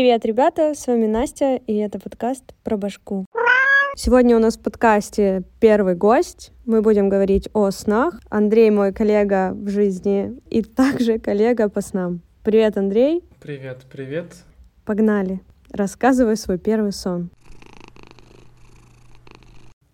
Привет, ребята, с вами Настя, и это подкаст про башку. Сегодня у нас в подкасте первый гость. Мы будем говорить о снах. Андрей мой коллега в жизни и также коллега по снам. Привет, Андрей. Привет, привет. Погнали. Рассказывай свой первый сон.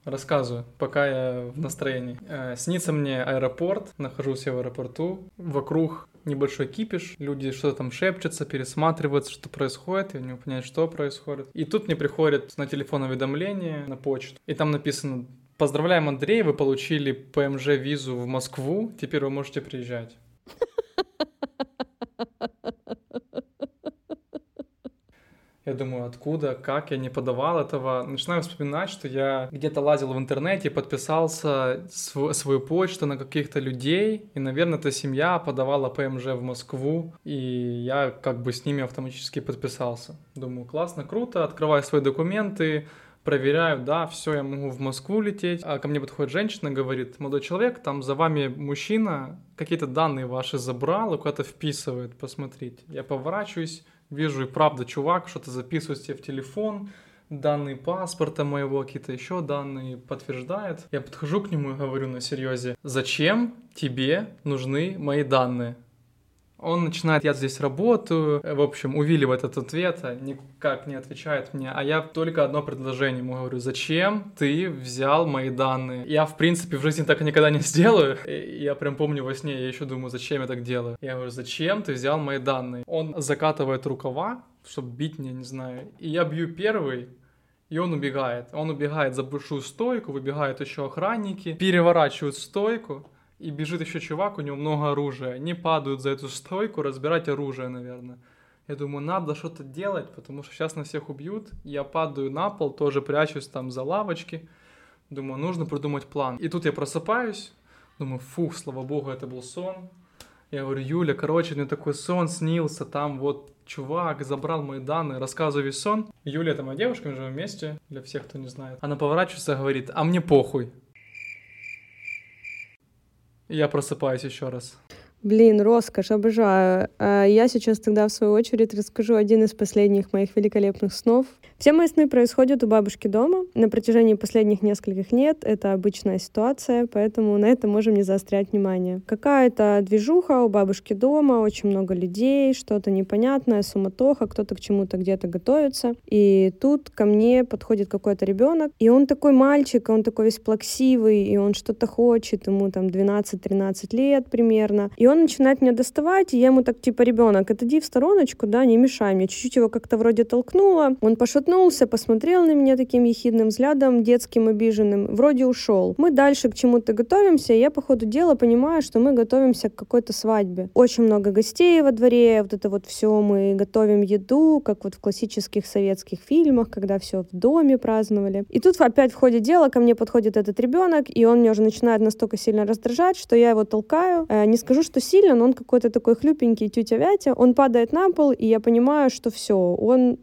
Рассказываю, пока я в настроении. Э, снится мне аэропорт, нахожусь я в аэропорту, вокруг небольшой кипиш, люди что-то там шепчутся, пересматривают, что происходит, я не могу что происходит. И тут мне приходит на телефон уведомление на почту, и там написано Поздравляем, Андрей, вы получили ПМЖ-визу в Москву, теперь вы можете приезжать. Я думаю, откуда, как, я не подавал этого. Начинаю вспоминать, что я где-то лазил в интернете, подписался св- свою почту на каких-то людей, и, наверное, эта семья подавала ПМЖ в Москву, и я как бы с ними автоматически подписался. Думаю, классно, круто, открываю свои документы, проверяю, да, все, я могу в Москву лететь. А ко мне подходит женщина, говорит, молодой человек, там за вами мужчина какие-то данные ваши забрал и куда-то вписывает, посмотрите. Я поворачиваюсь, вижу и правда чувак что-то записывает себе в телефон, данные паспорта моего, какие-то еще данные подтверждает. Я подхожу к нему и говорю на серьезе, зачем тебе нужны мои данные? Он начинает, я здесь работаю, в общем, увиливает от ответа, никак не отвечает мне, а я только одно предложение ему говорю, зачем ты взял мои данные? Я, в принципе, в жизни так никогда не сделаю. И я прям помню во сне, я еще думаю, зачем я так делаю? Я говорю, зачем ты взял мои данные? Он закатывает рукава, чтобы бить меня, не знаю, и я бью первый, и он убегает. Он убегает за большую стойку, выбегают еще охранники, переворачивают стойку, и бежит еще чувак, у него много оружия. Они падают за эту стойку, разбирать оружие, наверное. Я думаю, надо что-то делать, потому что сейчас нас всех убьют. Я падаю на пол, тоже прячусь там за лавочки. Думаю, нужно придумать план. И тут я просыпаюсь. Думаю, фух, слава богу, это был сон. Я говорю, Юля, короче, мне такой сон снился, там вот чувак забрал мои данные, рассказываю весь сон. Юля, это моя девушка, мы живем вместе, для всех, кто не знает. Она поворачивается и говорит, а мне похуй. Я просыпаюсь еще раз. Блин, роскошь, обожаю. А я сейчас тогда, в свою очередь, расскажу один из последних моих великолепных снов. Все мои сны происходят у бабушки дома. На протяжении последних нескольких лет это обычная ситуация, поэтому на это можем не заострять внимание. Какая-то движуха у бабушки дома, очень много людей, что-то непонятное, суматоха, кто-то к чему-то где-то готовится. И тут ко мне подходит какой-то ребенок, и он такой мальчик, он такой весь плаксивый, и он что-то хочет, ему там 12-13 лет примерно. И он начинает меня доставать, и я ему так, типа, ребенок, отойди в стороночку, да, не мешай мне. Чуть-чуть его как-то вроде толкнула, он пошатнулся, посмотрел на меня таким ехидным взглядом, детским, обиженным, вроде ушел. Мы дальше к чему-то готовимся, и я по ходу дела понимаю, что мы готовимся к какой-то свадьбе. Очень много гостей во дворе, вот это вот все, мы готовим еду, как вот в классических советских фильмах, когда все в доме праздновали. И тут опять в ходе дела ко мне подходит этот ребенок, и он меня уже начинает настолько сильно раздражать, что я его толкаю. Э, не скажу, что что сильно, но он какой-то такой хлюпенький тетя Вятя. Он падает на пол, и я понимаю, что все, он,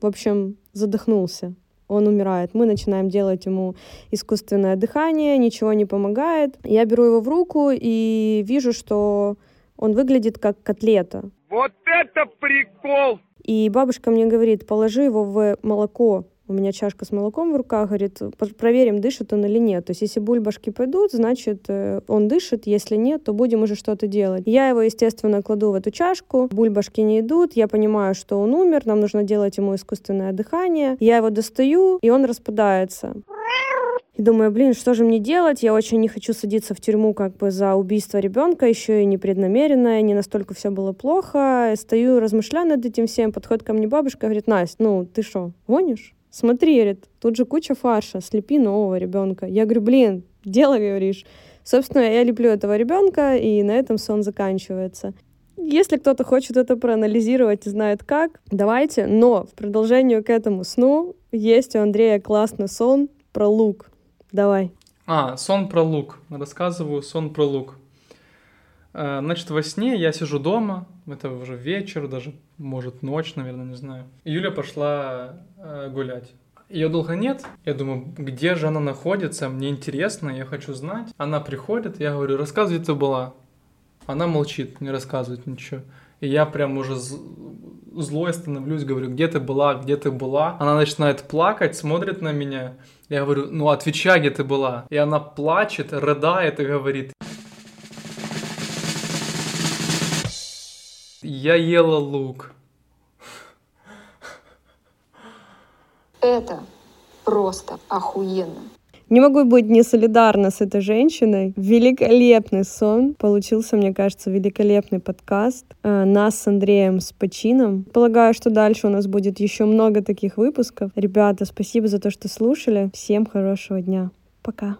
в общем, задохнулся. Он умирает. Мы начинаем делать ему искусственное дыхание, ничего не помогает. Я беру его в руку и вижу, что он выглядит как котлета. Вот это прикол! И бабушка мне говорит, положи его в молоко у меня чашка с молоком в руках, говорит, проверим, дышит он или нет. То есть, если бульбашки пойдут, значит, э, он дышит, если нет, то будем уже что-то делать. Я его, естественно, кладу в эту чашку, бульбашки не идут, я понимаю, что он умер, нам нужно делать ему искусственное дыхание. Я его достаю, и он распадается. И думаю, блин, что же мне делать? Я очень не хочу садиться в тюрьму как бы за убийство ребенка, еще и непреднамеренное, не настолько все было плохо. Стою, размышляю над этим всем, подходит ко мне бабушка, говорит, Настя, ну ты что, гонишь? Смотри, говорит, тут же куча фарша, слепи нового ребенка. Я говорю, блин, дело говоришь. Собственно, я люблю этого ребенка, и на этом сон заканчивается. Если кто-то хочет это проанализировать и знает как, давайте. Но в продолжение к этому сну есть у Андрея классный сон про лук. Давай. А, сон про лук. Рассказываю сон про лук. Э, значит, во сне я сижу дома, это уже вечер, даже, может, ночь, наверное, не знаю. Юля пошла э, гулять. Ее долго нет. Я думаю, где же она находится? Мне интересно, я хочу знать. Она приходит, я говорю, рассказывай, ты была. Она молчит, не рассказывает ничего. И я прям уже злой становлюсь, говорю, где ты была, где ты была. Она начинает плакать, смотрит на меня. Я говорю, ну отвечай, где ты была. И она плачет, рыдает и говорит, я ела лук. Это просто охуенно. Не могу быть не солидарна с этой женщиной. Великолепный сон. Получился, мне кажется, великолепный подкаст. Э, нас с Андреем с почином. Полагаю, что дальше у нас будет еще много таких выпусков. Ребята, спасибо за то, что слушали. Всем хорошего дня. Пока.